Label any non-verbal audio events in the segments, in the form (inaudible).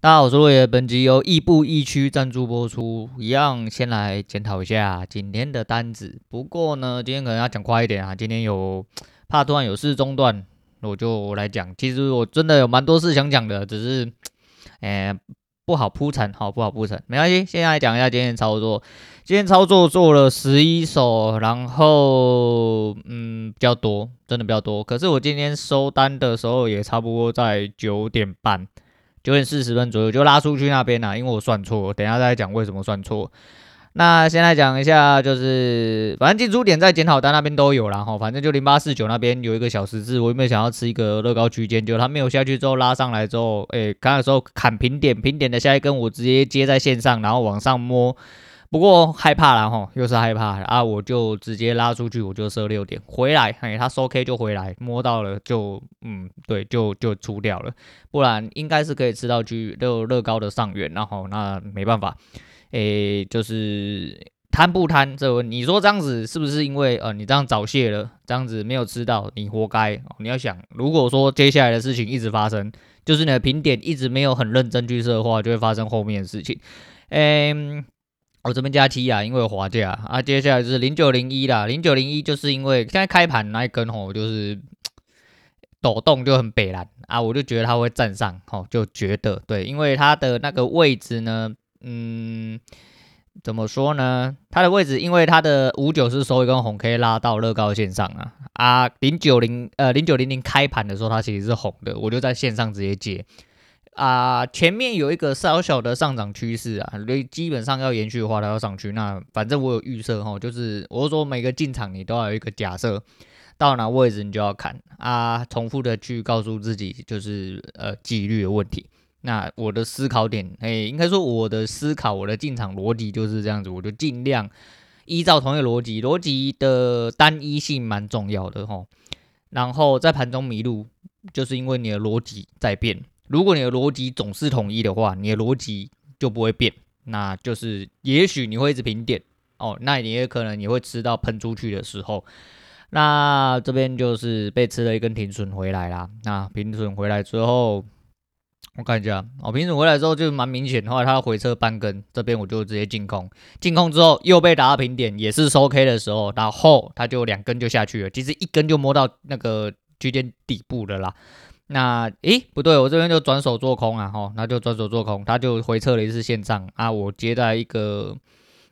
大家好，我是陆爷，本集由亦步亦趋赞助播出。一样，先来检讨一下今天的单子。不过呢，今天可能要讲快一点啊。今天有怕突然有事中断，我就来讲。其实我真的有蛮多事想讲的，只是，(laughs) 哎、不好铺陈，好不好铺陈？没关系，现在来讲一下今天的操作。今天操作做了十一手，然后嗯，比较多，真的比较多。可是我今天收单的时候也差不多在九点半。九点四十分左右就拉出去那边了，因为我算错，等下再讲为什么算错。那先来讲一下，就是反正进出点在检讨单那边都有了哈，反正就零八四九那边有一个小十字，我有没有想要吃一个乐高区间？就他没有下去之后拉上来之后，哎、欸，刚的时候砍平点，平点的下一根我直接接在线上，然后往上摸。不过害怕了哈，又是害怕啊！我就直接拉出去，我就设六点回来，嘿，他收 K 就回来，摸到了就嗯，对，就就出掉了，不然应该是可以吃到去乐乐高的上缘，然后那没办法，诶，就是贪不贪这个，你说这样子是不是因为呃你这样早泄了，这样子没有吃到，你活该。你要想，如果说接下来的事情一直发生，就是你的评点一直没有很认真去设的话，就会发生后面的事情，诶。我这边加七啊，因为有滑价啊。接下来就是零九零一啦，零九零一就是因为现在开盘那一根吼，就是抖动就很北蓝啊，我就觉得它会站上吼，就觉得对，因为它的那个位置呢，嗯，怎么说呢？它的位置，因为它的五九是收一根红 K 拉到乐高线上啊啊，零九零呃零九零零开盘的时候它其实是红的，我就在线上直接接。啊，前面有一个小小的上涨趋势啊，所以基本上要延续的话，它要上去。那反正我有预设哈，就是我说每个进场你都要有一个假设，到哪位置你就要看啊，重复的去告诉自己就是呃纪律的问题。那我的思考点，哎，应该说我的思考，我的进场逻辑就是这样子，我就尽量依照同一个逻辑，逻辑的单一性蛮重要的哈。然后在盘中迷路，就是因为你的逻辑在变。如果你的逻辑总是统一的话，你的逻辑就不会变，那就是也许你会一直平点哦，那你也可能你会吃到喷出去的时候，那这边就是被吃了一根停损回来啦。那停损回来之后，我看一下哦，停损回来之后就蛮明显的话，它回撤半根，这边我就直接进空，进空之后又被打到平点，也是收 K 的时候，然后它就两根就下去了，其实一根就摸到那个区间底部的啦。那诶，不对，我这边就转手做空啊，吼，那就转手做空，他就回撤了一次线上啊，我接在一个，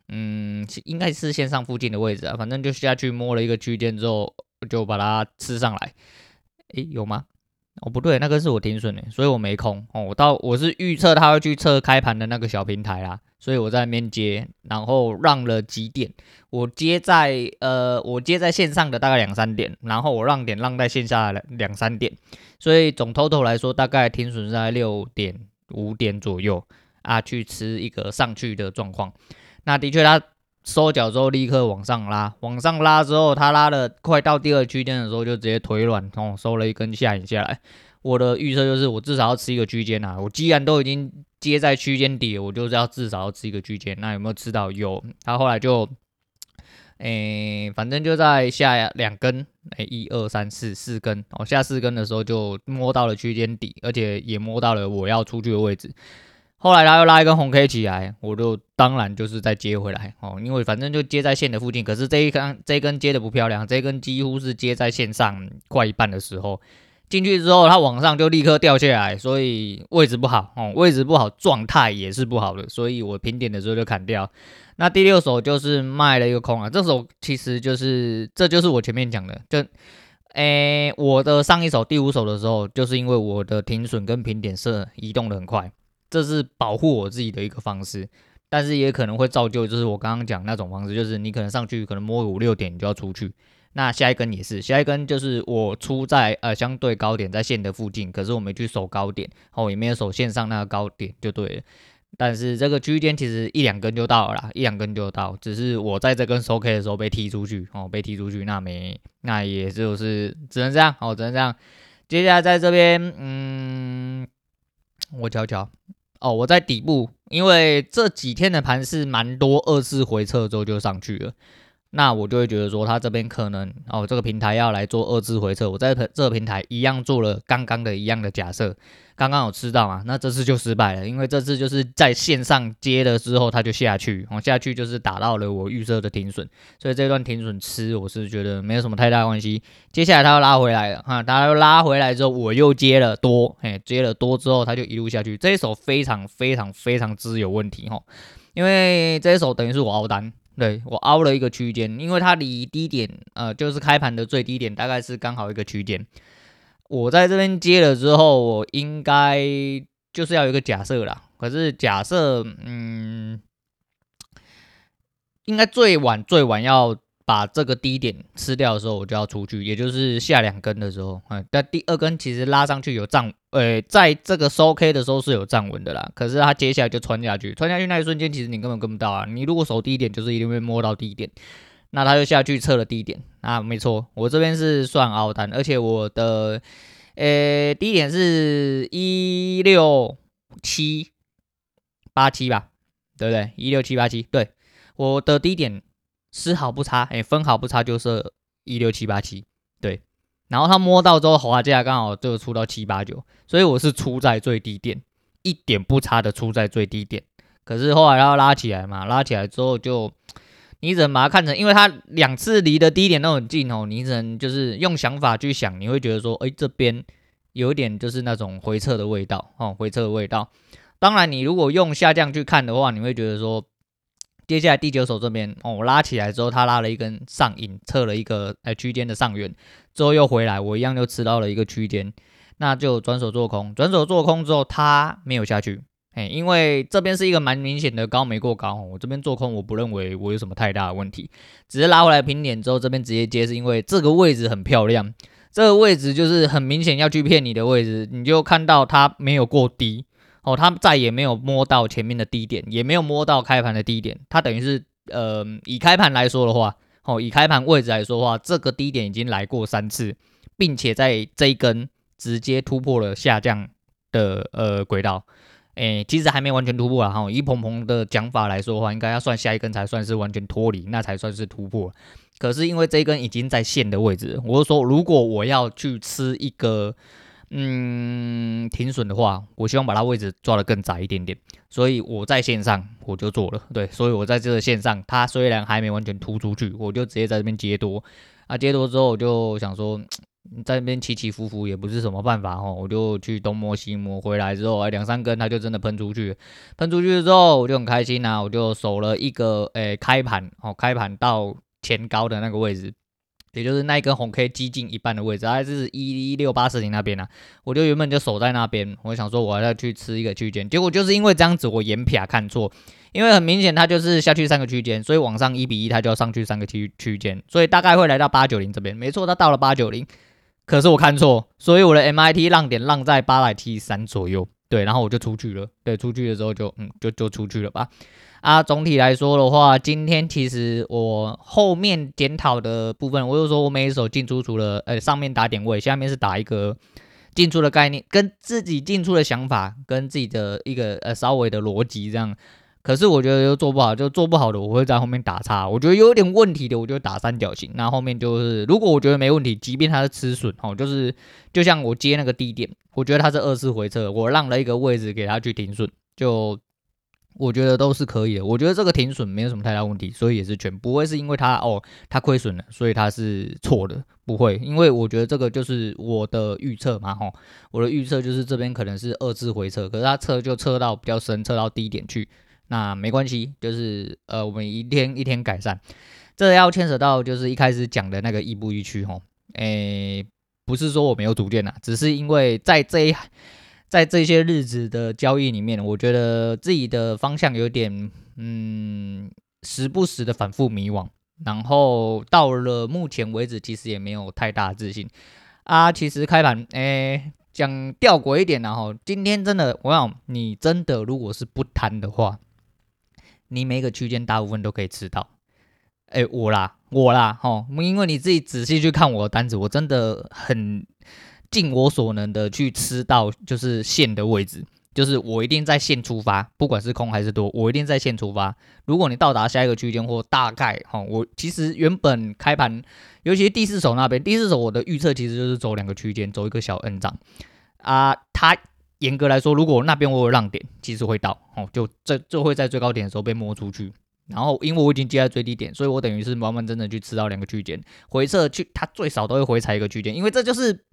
嗯，应该是线上附近的位置啊，反正就下去摸了一个区间之后，就把它吃上来，诶，有吗？哦，不对，那个是我停损的，所以我没空哦，我到我是预测他会去测开盘的那个小平台啦。所以我在那边接，然后让了几点，我接在呃，我接在线上的大概两三点，然后我让点让在线下的两三点，所以总 total 来说大概停损在六点五点左右啊，去吃一个上去的状况。那的确它收脚之后立刻往上拉，往上拉之后他拉了快到第二区间的时候就直接腿软，哦，收了一根下影下来。我的预测就是我至少要吃一个区间啊，我既然都已经。接在区间底，我就是要至少要吃一个区间。那有没有吃到？有。他后来就，诶、反正就在下两根，诶、一二三四四根，哦，下四根的时候就摸到了区间底，而且也摸到了我要出去的位置。后来他又拉一根红 K 起来，我就当然就是再接回来哦，因为反正就接在线的附近。可是这一根这一根接的不漂亮，这一根几乎是接在线上快一半的时候。进去之后，它往上就立刻掉下来，所以位置不好哦，位置不好，状态也是不好的，所以我平点的时候就砍掉。那第六手就是卖了一个空啊，这手其实就是，这就是我前面讲的，就，诶、我的上一手第五手的时候，就是因为我的停损跟平点是移动的很快，这是保护我自己的一个方式，但是也可能会造就，就是我刚刚讲那种方式，就是你可能上去可能摸五六点，你就要出去。那下一根也是，下一根就是我出在呃相对高点，在线的附近，可是我没去守高点，哦，也没有守线上那个高点就对了。但是这个区间其实一两根就到了啦，一两根就到，只是我在这根收 K 的时候被踢出去，哦，被踢出去，那没，那也就是只能这样，哦，只能这样。接下来在这边，嗯，我瞧瞧，哦，我在底部，因为这几天的盘是蛮多二次回撤之后就上去了。那我就会觉得说，他这边可能哦，这个平台要来做二次回撤，我在这个平台一样做了刚刚的一样的假设，刚刚有吃到嘛？那这次就失败了，因为这次就是在线上接了之后，它就下去，哦，下去就是打到了我预设的停损，所以这段停损吃，我是觉得没有什么太大关系。接下来它又拉回来了，哈，它又拉回来之后，我又接了多，嘿，接了多之后，它就一路下去，这一手非常非常非常之有问题，哈，因为这一手等于是我凹单。对，我凹了一个区间，因为它离低点，呃，就是开盘的最低点，大概是刚好一个区间。我在这边接了之后，我应该就是要有一个假设啦。可是假设，嗯，应该最晚最晚要。把这个低点吃掉的时候，我就要出去，也就是下两根的时候，嗯，但第二根其实拉上去有站，呃，在这个收 K 的时候是有站稳的啦。可是它接下来就穿下去，穿下去那一瞬间，其实你根本跟不到啊。你如果守低点，就是一定会摸到低点，那它就下去测了低点啊，没错，我这边是算凹单，而且我的，呃，低点是一六七八七吧，对不对？一六七八七，对，我的低点。丝毫不差，哎、分毫不差，就是一六七八七，对。然后他摸到之后，滑价刚好就出到七八九，所以我是出在最低点，一点不差的出在最低点。可是后来要拉起来嘛，拉起来之后就，你只能把它看成，因为它两次离的低点都很近哦，你只能就是用想法去想，你会觉得说，哎、这边有一点就是那种回撤的味道哦，回撤的味道。当然，你如果用下降去看的话，你会觉得说。接下来第九手这边哦，我拉起来之后，它拉了一根上影，测了一个呃区间的上缘，之后又回来，我一样就吃到了一个区间，那就转手做空，转手做空之后它没有下去，哎，因为这边是一个蛮明显的高没过高，我这边做空我不认为我有什么太大的问题，只是拉回来平点之后这边直接接，是因为这个位置很漂亮，这个位置就是很明显要去骗你的位置，你就看到它没有过低。哦，他再也没有摸到前面的低点，也没有摸到开盘的低点。它等于是，呃，以开盘来说的话，哦，以开盘位置来说的话，这个低点已经来过三次，并且在这一根直接突破了下降的呃轨道。诶，其实还没完全突破啊。哈，以鹏鹏的讲法来说的话，应该要算下一根才算是完全脱离，那才算是突破。可是因为这一根已经在线的位置，我是说，如果我要去吃一个。嗯，停损的话，我希望把它位置抓得更窄一点点，所以我在线上我就做了，对，所以我在这个线上，它虽然还没完全突出去，我就直接在这边接多，啊，接多之后我就想说，在那边起起伏伏也不是什么办法哦，我就去东摸西摸，回来之后，哎，两三根它就真的喷出去，喷出去之后我就很开心呐、啊，我就守了一个，哎，开盘哦，开盘到前高的那个位置。也就是那一根红 K 接近一半的位置，还是一一六八四零那边啊，我就原本就守在那边，我想说我要去吃一个区间，结果就是因为这样子我眼撇看错，因为很明显它就是下去三个区间，所以往上一比一它就要上去三个区区间，所以大概会来到八九零这边，没错，它到了八九零，可是我看错，所以我的 MIT 浪点浪在八百 T 三左右，对，然后我就出去了，对，出去的时候就嗯就就出去了吧。啊，总体来说的话，今天其实我后面检讨的部分，我就说我每一手进出除了呃上面打点位，下面是打一个进出的概念，跟自己进出的想法，跟自己的一个呃稍微的逻辑这样。可是我觉得又做不好，就做不好的我会在后面打叉。我觉得有点问题的，我就打三角形。那后，面就是如果我觉得没问题，即便它是吃损哦，就是就像我接那个低点，我觉得它是二次回撤，我让了一个位置给它去停损，就。我觉得都是可以的，我觉得这个停损没有什么太大问题，所以也是全不会是因为它哦，它亏损了，所以它是错的，不会，因为我觉得这个就是我的预测嘛，吼，我的预测就是这边可能是二次回撤，可是它测就测到比较深，测到低点去，那没关系，就是呃，我们一天一天改善，这要牵扯到就是一开始讲的那个亦步亦趋，吼，诶，不是说我没有主见呐，只是因为在这一。在这些日子的交易里面，我觉得自己的方向有点，嗯，时不时的反复迷惘。然后到了目前为止，其实也没有太大自信啊。其实开盘，诶，讲吊诡一点，然后今天真的，我想你真的如果是不贪的话，你每个区间大部分都可以吃到。哎，我啦，我啦，吼，因为你自己仔细去看我的单子，我真的很。尽我所能的去吃到就是线的位置，就是我一定在线出发，不管是空还是多，我一定在线出发。如果你到达下一个区间或大概哈，我其实原本开盘，尤其第四手那边，第四手我的预测其实就是走两个区间，走一个小 N 涨啊。它严格来说，如果那边我有让点，其实会到哦，就这就会在最高点的时候被摸出去。然后因为我已经接在最低点，所以我等于是完完整整去吃到两个区间，回撤去它最少都会回踩一个区间，因为这就是。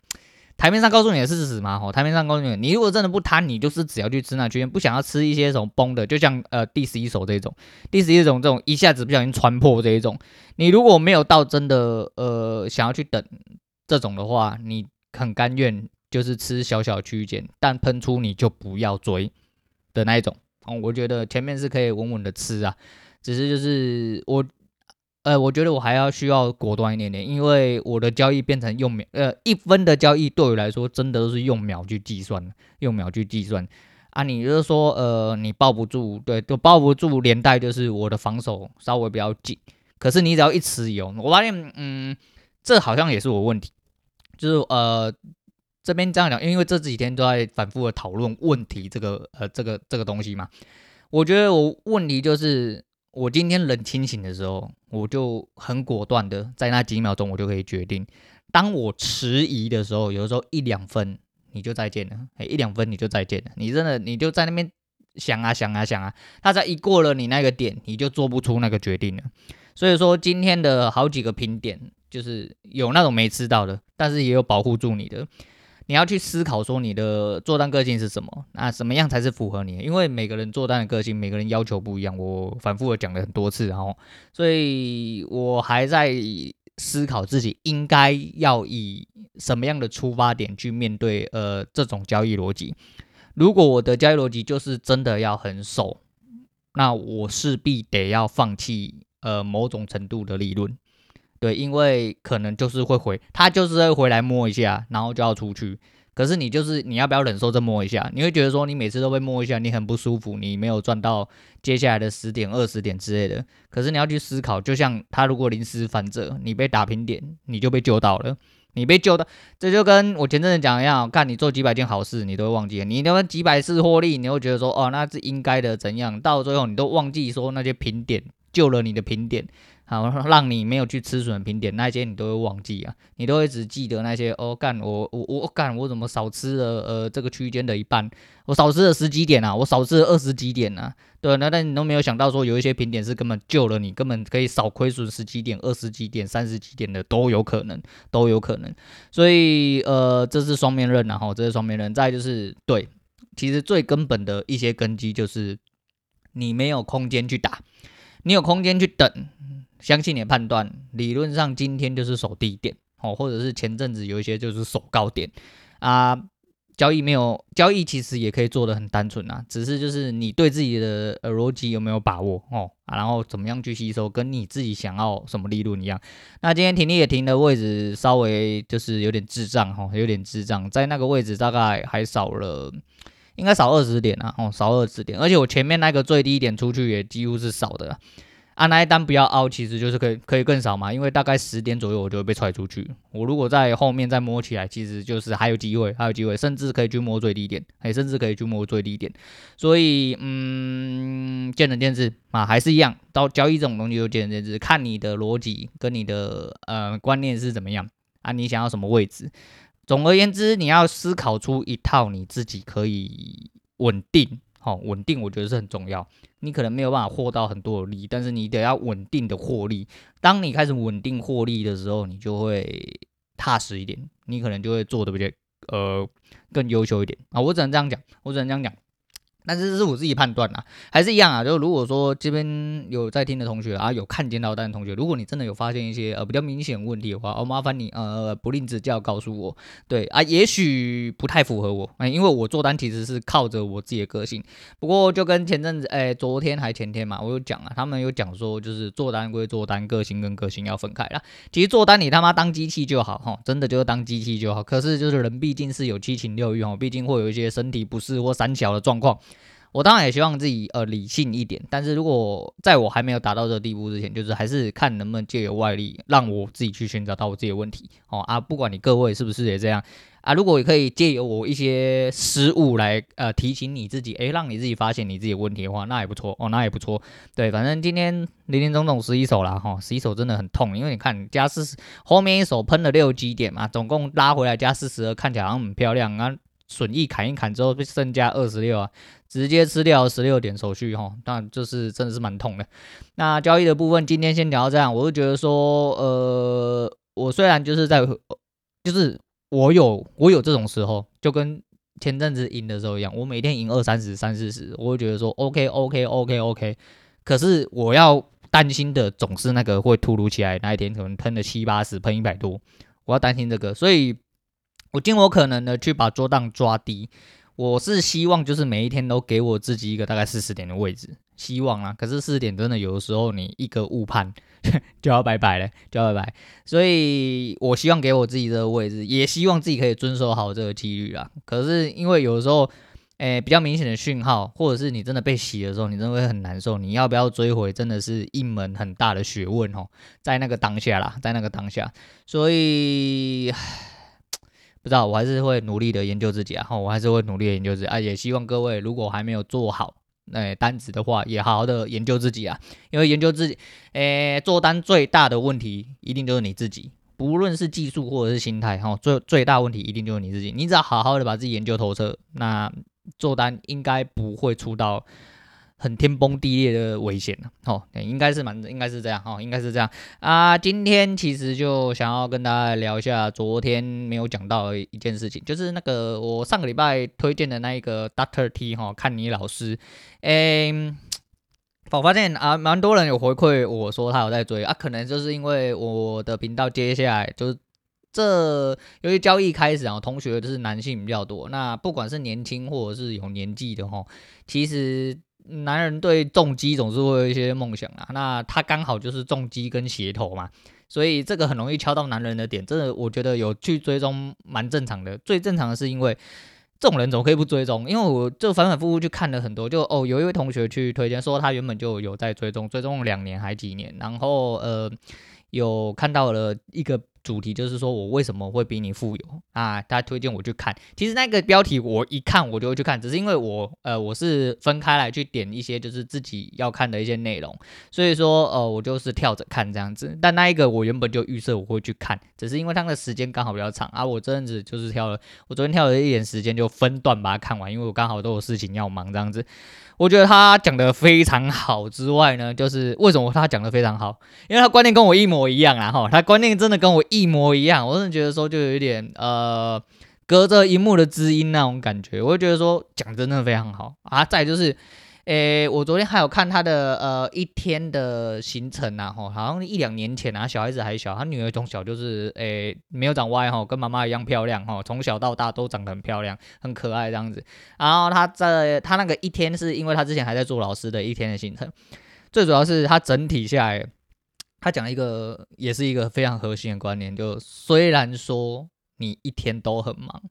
台面上告诉你的事实吗？吼，台面上告诉你，你如果真的不贪，你就是只要去吃那区间，不想要吃一些什么崩的，就像呃第十一手这种，第十一种这种一下子不小心穿破这一种，你如果没有到真的呃想要去等这种的话，你很甘愿就是吃小小区间，但喷出你就不要追的那一种。哦，我觉得前面是可以稳稳的吃啊，只是就是我。呃，我觉得我还要需要果断一点点，因为我的交易变成用秒，呃，一分的交易对我来说真的都是用秒去计算，用秒去计算啊。你就是说，呃，你抱不住，对，都抱不住，连带就是我的防守稍微比较紧。可是你只要一持有，我发现，嗯，这好像也是我问题，就是呃，这边这样讲，因为这几天都在反复的讨论问题，这个呃，这个这个东西嘛，我觉得我问题就是。我今天冷清醒的时候，我就很果断的在那几秒钟，我就可以决定。当我迟疑的时候，有的时候一两分你就再见了，哎，一两分你就再见了。你真的你就在那边想啊想啊想啊，他才一过了你那个点，你就做不出那个决定了。所以说今天的好几个评点，就是有那种没吃到的，但是也有保护住你的。你要去思考说你的做单个性是什么？那什么样才是符合你？因为每个人做单的个性，每个人要求不一样。我反复的讲了很多次，然后，所以我还在思考自己应该要以什么样的出发点去面对呃这种交易逻辑。如果我的交易逻辑就是真的要很守，那我势必得要放弃呃某种程度的利润。对，因为可能就是会回，他就是会回来摸一下，然后就要出去。可是你就是你要不要忍受这摸一下？你会觉得说你每次都被摸一下，你很不舒服，你没有赚到接下来的十点、二十点之类的。可是你要去思考，就像他如果临时反折，你被打平点，你就被救到了，你被救到，这就跟我前阵子讲一样，看你做几百件好事，你都会忘记，你那么几百次获利，你会觉得说哦，那是应该的，怎样？到最后你都忘记说那些平点救了你的平点。好，让你没有去吃损平点那些，你都会忘记啊，你都会只记得那些哦，干我我我干我怎么少吃了呃这个区间的一半，我少吃了十几点啊，我少吃了二十几点啊，对，那但你都没有想到说有一些平点是根本救了你，根本可以少亏损十几点、二十几点、三十几点的都有可能，都有可能，所以呃这是双面刃啊，哈，这是双面刃。再就是对，其实最根本的一些根基就是你没有空间去打，你有空间去等。相信你的判断，理论上今天就是守低点哦，或者是前阵子有一些就是守高点啊。交易没有交易，其实也可以做的很单纯啊，只是就是你对自己的呃逻辑有没有把握哦，啊，然后怎么样去吸收，跟你自己想要什么利润一样。那今天停利也停的位置稍微就是有点智障哈，有点智障，在那个位置大概还少了，应该少二十点啊，哦，少二十点，而且我前面那个最低点出去也几乎是少的。啊，那一单不要凹，其实就是可以可以更少嘛，因为大概十点左右我就会被踹出去。我如果在后面再摸起来，其实就是还有机会，还有机会，甚至可以去摸最低点，哎，甚至可以去摸最低点。所以，嗯，见仁见智啊，还是一样，到交易这种东西就见仁见智，看你的逻辑跟你的呃观念是怎么样啊，你想要什么位置。总而言之，你要思考出一套你自己可以稳定。好，稳定我觉得是很重要。你可能没有办法获到很多的利，但是你得要稳定的获利。当你开始稳定获利的时候，你就会踏实一点，你可能就会做的比较呃更优秀一点啊。我只能这样讲，我只能这样讲。但是这是我自己判断啦，还是一样啊。就如果说这边有在听的同学啊，有看见到单的同学，如果你真的有发现一些呃比较明显问题的话，哦、麻烦你呃不吝指教告诉我。对啊，也许不太符合我，哎，因为我做单其实是靠着我自己的个性。不过就跟前阵子哎，昨天还前天嘛，我有讲啊，他们有讲说就是做单归做单，个性跟个性要分开啦。其实做单你他妈当机器就好哈，真的就是当机器就好。可是就是人毕竟是有七情六欲哈，毕竟会有一些身体不适或三小的状况。我当然也希望自己呃理性一点，但是如果在我还没有达到这个地步之前，就是还是看能不能借由外力让我自己去寻找到我自己的问题哦啊，不管你各位是不是也这样啊，如果也可以借由我一些失误来呃提醒你自己，诶，让你自己发现你自己的问题的话，那也不错哦，那也不错。对，反正今天林林总总十一手啦，哈，十一手真的很痛，因为你看加四十后面一手喷了六基点嘛，总共拉回来加四十二，看起来好像很漂亮啊。损益砍一砍之后，剩加二十六啊，直接吃掉十六点手续哈，当然就是真的是蛮痛的。那交易的部分今天先聊到这样，我就觉得说，呃，我虽然就是在，就是我有我有这种时候，就跟前阵子赢的时候一样，我每天赢二三十、三四十，我会觉得说 OK OK OK OK，可是我要担心的总是那个会突如其来那一天可能喷了七八十，喷一百多，我要担心这个，所以。我尽我可能的去把桌档抓低，我是希望就是每一天都给我自己一个大概四十点的位置，希望啊。可是四十点真的有的时候你一个误判 (laughs) 就要拜拜了，就要拜拜。所以我希望给我自己这个位置，也希望自己可以遵守好这个纪律啊。可是因为有的时候，诶、比较明显的讯号，或者是你真的被洗的时候，你真的会很难受。你要不要追回，真的是一门很大的学问哦。在那个当下啦，在那个当下，所以。不知道，我还是会努力的研究自己啊，我还是会努力的研究自己啊，也希望各位如果还没有做好那、单子的话，也好好的研究自己啊，因为研究自己，诶、做单最大的问题一定就是你自己，不论是技术或者是心态，哈，最最大问题一定就是你自己，你只要好好的把自己研究透彻，那做单应该不会出到。很天崩地裂的危险了哦，应该是蛮，应该是这样哦，应该是这样啊。今天其实就想要跟大家聊一下昨天没有讲到的一件事情，就是那个我上个礼拜推荐的那一个 Doctor T 哈，看你老师，诶，我发现啊，蛮多人有回馈我说他有在追啊，可能就是因为我的频道接下来就是这由于交易开始啊，同学都是男性比较多，那不管是年轻或者是有年纪的哈，其实。男人对重击总是会有一些梦想啊，那他刚好就是重击跟鞋头嘛，所以这个很容易敲到男人的点。真的我觉得有去追踪蛮正常的，最正常的是因为这种人怎么可以不追踪？因为我就反反复复去看了很多，就哦有一位同学去推荐说他原本就有在追踪，追踪两年还几年，然后呃有看到了一个。主题就是说我为什么会比你富有啊？他推荐我去看，其实那个标题我一看我就会去看，只是因为我呃我是分开来去点一些就是自己要看的一些内容，所以说呃我就是跳着看这样子。但那一个我原本就预设我会去看，只是因为它的时间刚好比较长啊。我这阵子就是挑了，我昨天跳了一点时间就分段把它看完，因为我刚好都有事情要忙这样子。我觉得他讲的非常好之外呢，就是为什么他讲的非常好？因为他观念跟我一模一样啊！哈，他观念真的跟我一模一样。我真的觉得说，就有一点呃，隔着荧幕的知音那种感觉。我就觉得说，讲真的非常好啊！再就是。诶，我昨天还有看他的呃一天的行程啊，吼，好像一两年前啊，小孩子还小，他女儿从小就是诶没有长歪吼，跟妈妈一样漂亮吼，从小到大都长得很漂亮，很可爱这样子。然后他在他那个一天是因为他之前还在做老师的一天的行程，最主要是他整体下来，他讲一个也是一个非常核心的观念，就虽然说你一天都很忙，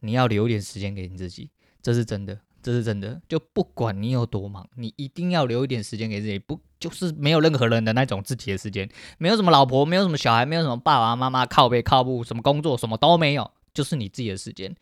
你要留点时间给你自己，这是真的。这是真的，就不管你有多忙，你一定要留一点时间给自己，不就是没有任何人的那种自己的时间，没有什么老婆，没有什么小孩，没有什么爸爸妈妈靠背靠步，什么工作什么都没有，就是你自己的时间。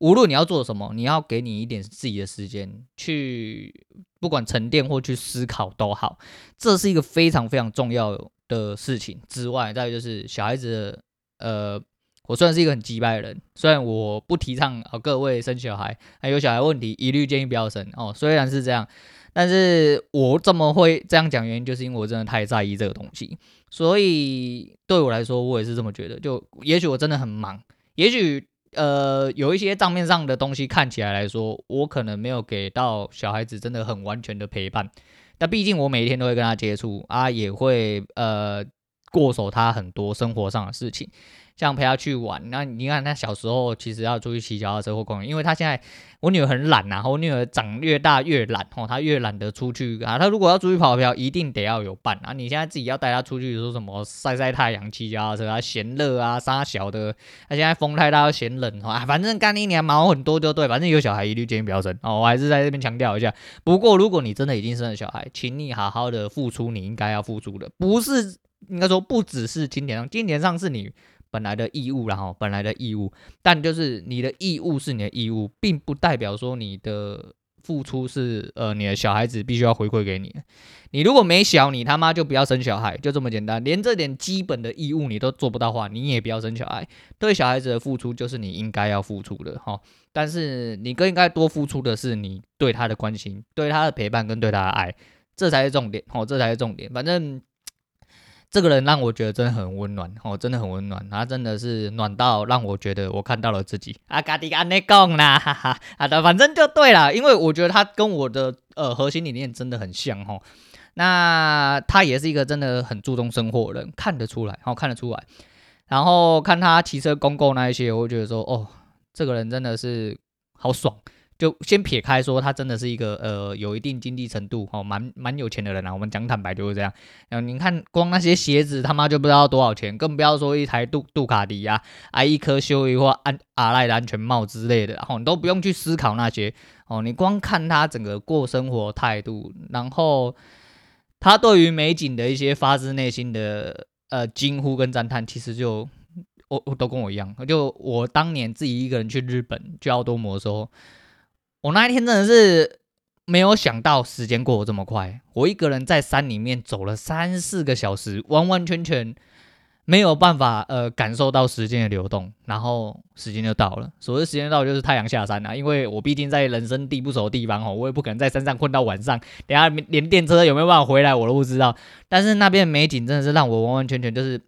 无论你要做什么，你要给你一点自己的时间去，不管沉淀或去思考都好，这是一个非常非常重要的事情。之外，再就是小孩子，呃。我虽然是一个很急败的人，虽然我不提倡啊各位生小孩，还有小孩问题一律建议不要生哦。虽然是这样，但是我这么会这样讲原因，就是因为我真的太在意这个东西。所以对我来说，我也是这么觉得。就也许我真的很忙，也许呃有一些账面上的东西看起来来说，我可能没有给到小孩子真的很完全的陪伴。但毕竟我每天都会跟他接触啊，也会呃过手他很多生活上的事情。像陪他去玩，那你看他小时候其实要出去骑脚踏车或公园，因为他现在我女儿很懒呐，我女儿长越大越懒哦，她越懒得出去啊。她如果要出去跑票，一定得要有伴啊。你现在自己要带她出去，说什么晒晒太阳、骑脚踏车啊，嫌热啊，杀小的。他现在风太大，嫌冷啊。反正干一年毛很多就对，反正有小孩一律建议不要生哦。我还是在这边强调一下。不过如果你真的已经生了小孩，请你好好的付出你应该要付出的，不是应该说不只是金钱上，金钱上是你。本来的义务，然后本来的义务，但就是你的义务是你的义务，并不代表说你的付出是呃你的小孩子必须要回馈给你。你如果没小，你他妈就不要生小孩，就这么简单。连这点基本的义务你都做不到的话，你也不要生小孩。对小孩子的付出就是你应该要付出的哈，但是你更应该多付出的是你对他的关心、对他的陪伴跟对他的爱，这才是重点哦，这才是重点。反正。这个人让我觉得真的很温暖哦，真的很温暖，他真的是暖到让我觉得我看到了自己。阿嘎迪阿内贡啦，哈哈，好的，反正就对了，因为我觉得他跟我的呃核心理念真的很像哦。那他也是一个真的很注重生活的人，看得出来，哦，看得出来。然后看他骑车公共那一些，我觉得说，哦，这个人真的是好爽。就先撇开说，他真的是一个呃有一定经济程度哦，蛮蛮有钱的人啊。我们讲坦白就是这样。然后你看，光那些鞋子他妈就不知道多少钱，更不要说一台杜杜卡迪啊，啊一颗修一或安阿赖的安全帽之类的，然后你都不用去思考那些哦。你光看他整个过生活态度，然后他对于美景的一些发自内心的呃惊呼跟赞叹，其实就我我都跟我一样。就我当年自己一个人去日本去奥多摩的时候。我那一天真的是没有想到时间过得这么快。我一个人在山里面走了三四个小时，完完全全没有办法呃感受到时间的流动，然后时间就到了。所谓时间到，就是太阳下山了。因为我毕竟在人生地不熟的地方哦，我也不可能在山上混到晚上。等下连电车有没有办法回来我都不知道。但是那边美景真的是让我完完全全就是，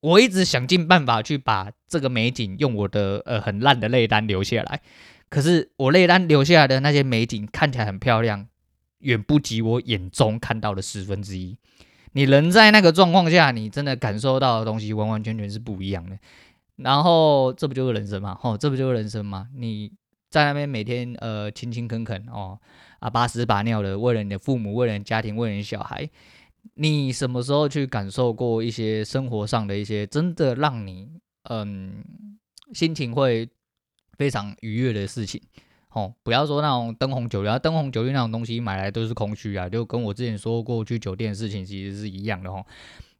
我一直想尽办法去把这个美景用我的呃很烂的泪单留下来。可是我泪单留下来的那些美景看起来很漂亮，远不及我眼中看到的十分之一。你人在那个状况下，你真的感受到的东西完完全全是不一样的。然后这不就是人生吗？哦，这不就是人生吗？你在那边每天呃勤勤恳恳哦啊把屎把尿的，为了你的父母，为了你家庭，为了你小孩，你什么时候去感受过一些生活上的一些真的让你嗯心情会？非常愉悦的事情，哦，不要说那种灯红酒绿，灯红酒绿那种东西买来都是空虚啊，就跟我之前说过去酒店的事情其实是一样的哦。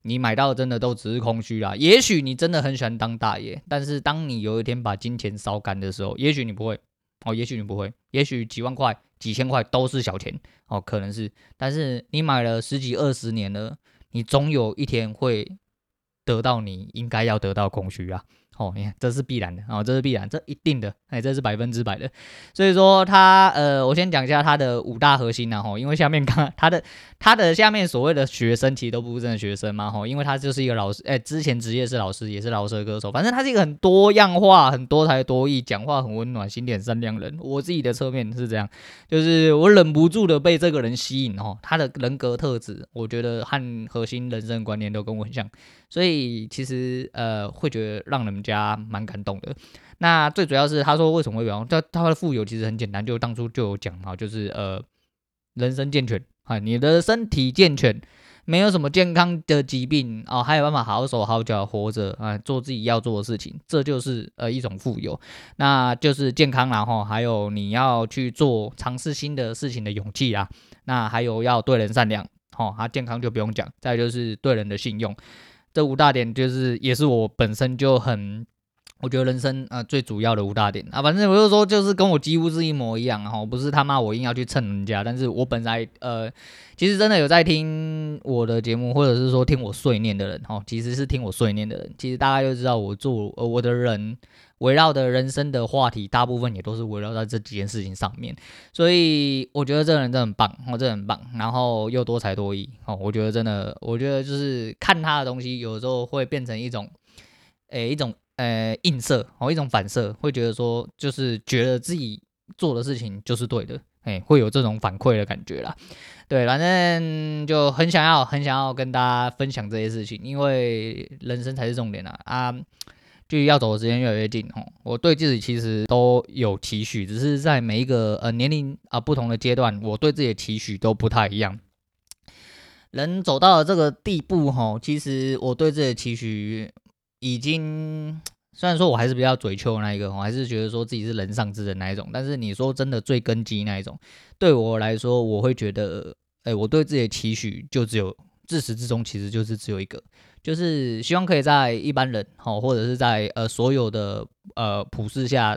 你买到的真的都只是空虚啦。也许你真的很喜欢当大爷，但是当你有一天把金钱烧干的时候，也许你不会哦，也许你不会，也许几万块、几千块都是小钱哦，可能是，但是你买了十几二十年了，你总有一天会得到你应该要得到空虚啊。哦，你看，这是必然的哦，这是必然，这一定的，哎，这是百分之百的。所以说他，呃，我先讲一下他的五大核心呐，吼，因为下面刚他的他的下面所谓的学生，其实都不是真的学生嘛，吼，因为他就是一个老师，哎，之前职业是老师，也是饶舌歌手，反正他是一个很多样化、很多才多艺，讲话很温暖、心地善良人。我自己的侧面是这样，就是我忍不住的被这个人吸引，哦，他的人格特质，我觉得和核心人生观念都跟我很像。所以其实呃会觉得让人家家蛮感动的。那最主要是他说为什么会有？他他的富有其实很简单，就当初就有讲哈，就是呃人生健全啊，你的身体健全，没有什么健康的疾病啊，还有办法好手好脚活着啊，做自己要做的事情，这就是呃一种富有。那就是健康然后还有你要去做尝试新的事情的勇气啊。那还有要对人善良，哦，他健康就不用讲，再就是对人的信用。这五大点就是，也是我本身就很，我觉得人生、呃、最主要的五大点。啊，反正我就说就是跟我几乎是一模一样哈，不是他妈我硬要去蹭人家，但是我本来呃，其实真的有在听我的节目，或者是说听我碎念的人哈，其实是听我碎念的人，其实大家就知道我做呃我的人。围绕的人生的话题，大部分也都是围绕在这几件事情上面，所以我觉得这个人真的很棒，哦，真的很棒，然后又多才多艺，哦，我觉得真的，我觉得就是看他的东西，有时候会变成一种，诶，一种呃映射，哦，一种反射，会觉得说，就是觉得自己做的事情就是对的，诶，会有这种反馈的感觉啦，对，反正就很想要，很想要跟大家分享这些事情，因为人生才是重点啊，啊。距离要走的时间越来越近哦，我对自己其实都有期许，只是在每一个呃年龄啊不同的阶段，我对自己的期许都不太一样。人走到了这个地步哈，其实我对自己的期许已经，(tsk) 虽然说我还是比较嘴臭那一个，我还是觉得说自己是人上之人那一种，但是你说真的最根基那一种，对我来说，我会觉得，哎，我对自己的期许就只有自始至终其实就是只有一个，就是希望可以在一般人好，或者是在呃所有的呃普世下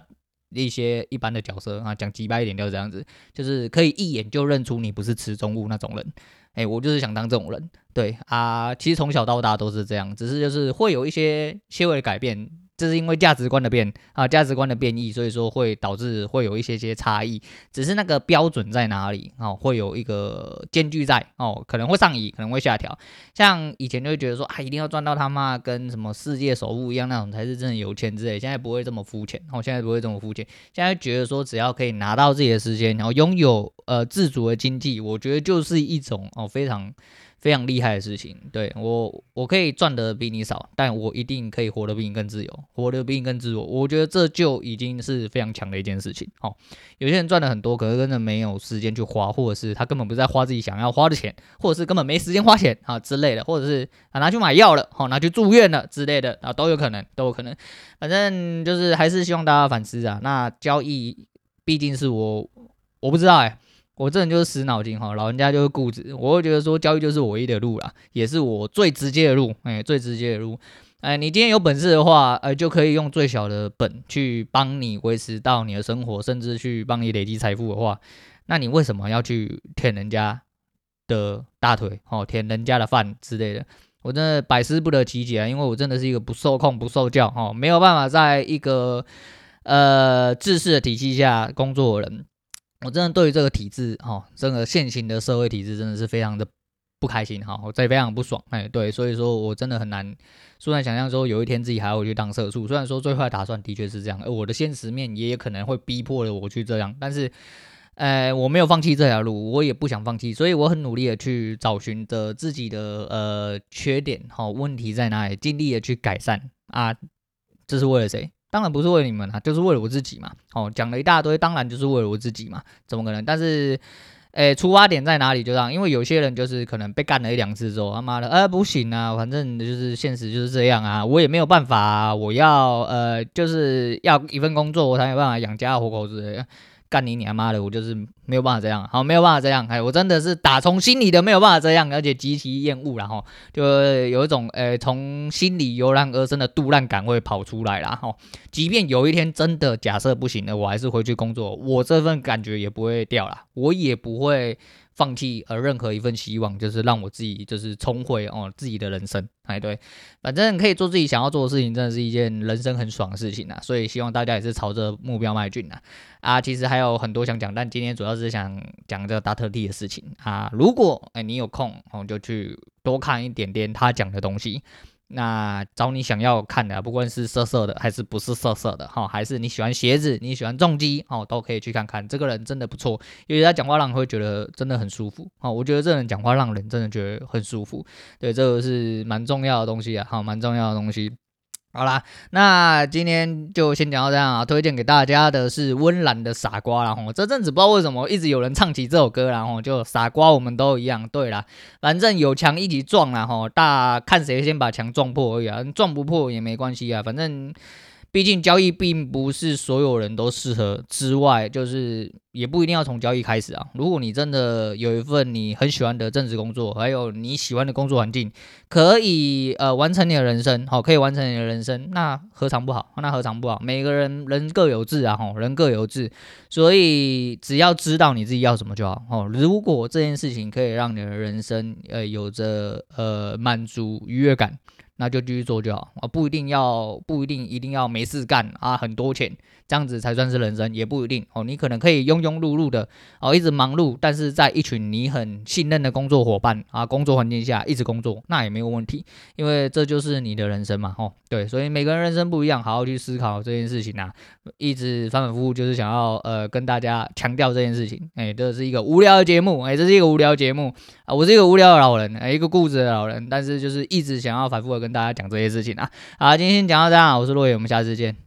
一些一般的角色啊，讲直白一点就是这样子，就是可以一眼就认出你不是池中物那种人。哎、我就是想当这种人。对啊，其实从小到大都是这样，只是就是会有一些些微的改变。这是因为价值观的变啊，价值观的变异，所以说会导致会有一些些差异。只是那个标准在哪里哦，会有一个间距在哦，可能会上移，可能会下调。像以前就会觉得说啊，一定要赚到他妈跟什么世界首富一样那种才是真的有钱之类。现在不会这么肤浅，哦，现在不会这么肤浅。现在觉得说只要可以拿到自己的时间，然后拥有呃自主的经济，我觉得就是一种哦非常。非常厉害的事情，对，我，我可以赚的比你少，但我一定可以活得比你更自由，活得比你更自我。我觉得这就已经是非常强的一件事情。哦，有些人赚了很多，可是真的没有时间去花，或者是他根本不在花自己想要花的钱，或者是根本没时间花钱啊之类的，或者是啊拿去买药了，好、拿去住院了之类的啊都有可能，都有可能。反正就是还是希望大家反思啊。那交易毕竟是我，我不知道哎、我这人就是死脑筋哈，老人家就是固执，我会觉得说交易就是唯一的路啦，也是我最直接的路，哎，最直接的路，哎，你今天有本事的话，呃，就可以用最小的本去帮你维持到你的生活，甚至去帮你累积财富的话，那你为什么要去舔人家的大腿，哦，舔人家的饭之类的？我真的百思不得其解啊，因为我真的是一个不受控、不受教，哦，没有办法在一个呃制式的体系下工作的人。我真的对于这个体制，哈、哦，这个现行的社会体制真的是非常的不开心，哈、哦，我这非常不爽，哎，对，所以说我真的很难，突然想象说有一天自己还要去当社畜，虽然说最坏打算的确是这样，而我的现实面也有可能会逼迫了我去这样，但是，呃，我没有放弃这条路，我也不想放弃，所以我很努力的去找寻着自己的呃缺点，哈、哦，问题在哪里，尽力的去改善啊，这是为了谁？当然不是为你们啊，就是为了我自己嘛。哦，讲了一大堆，当然就是为了我自己嘛，怎么可能？但是，诶、出发点在哪里？就这样，因为有些人就是可能被干了一两次之后，他妈的，呃，不行啊，反正就是现实就是这样啊，我也没有办法，我要呃，就是要一份工作，我才有办法养家糊口之类的。干你娘妈的！我就是没有办法这样，好，没有办法这样，哎，我真的是打从心里的没有办法这样，而且极其厌恶，然后就有一种，呃，从心里油然而生的杜烂感会跑出来了，哈，即便有一天真的假设不行了，我还是回去工作，我这份感觉也不会掉了，我也不会。放弃呃任何一份希望，就是让我自己就是重回哦自己的人生，哎对，反正可以做自己想要做的事情，真的是一件人生很爽的事情啊。所以希望大家也是朝着目标迈进啊。啊，其实还有很多想讲，但今天主要是想讲这个达特 D 的事情啊。如果哎你有空哦，就去多看一点点他讲的东西。那找你想要看的，不管是色色的还是不是色色的哈，还是你喜欢鞋子，你喜欢重机哦，都可以去看看。这个人真的不错，因为他讲话让人会觉得真的很舒服哦。我觉得这人讲话让人真的觉得很舒服，对，这个是蛮重要的东西啊，好，蛮重要的东西。好啦，那今天就先讲到这样啊。推荐给大家的是温岚的傻瓜，然后这阵子不知道为什么一直有人唱起这首歌，然后就傻瓜我们都一样。对啦，反正有墙一起撞啦，吼，大看谁先把墙撞破而已啊，撞不破也没关系啊，反正。毕竟交易并不是所有人都适合，之外就是也不一定要从交易开始啊。如果你真的有一份你很喜欢的正职工作，还有你喜欢的工作环境，可以呃完成你的人生，好，可以完成你的人生，那何尝不好？那何尝不好？每个人人各有志啊，吼，人各有志，所以只要知道你自己要什么就好。哦，如果这件事情可以让你的人生呃有着呃满足愉悦感。那就继续做就好啊，不一定要，不一定一定要没事干啊，很多钱这样子才算是人生，也不一定哦。你可能可以庸庸碌碌的哦，一直忙碌，但是在一群你很信任的工作伙伴啊，工作环境下一直工作，那也没有问题，因为这就是你的人生嘛，哦，对，所以每个人人生不一样，好好去思考这件事情啊。一直反反复复就是想要呃跟大家强调这件事情，哎，这是一个无聊的节目，哎，这是一个无聊节目啊，我是一个无聊的老人，哎，一个固执的老人，但是就是一直想要反复的。跟大家讲这些事情啊，好，今天先讲到这样，我是洛野，我们下次见。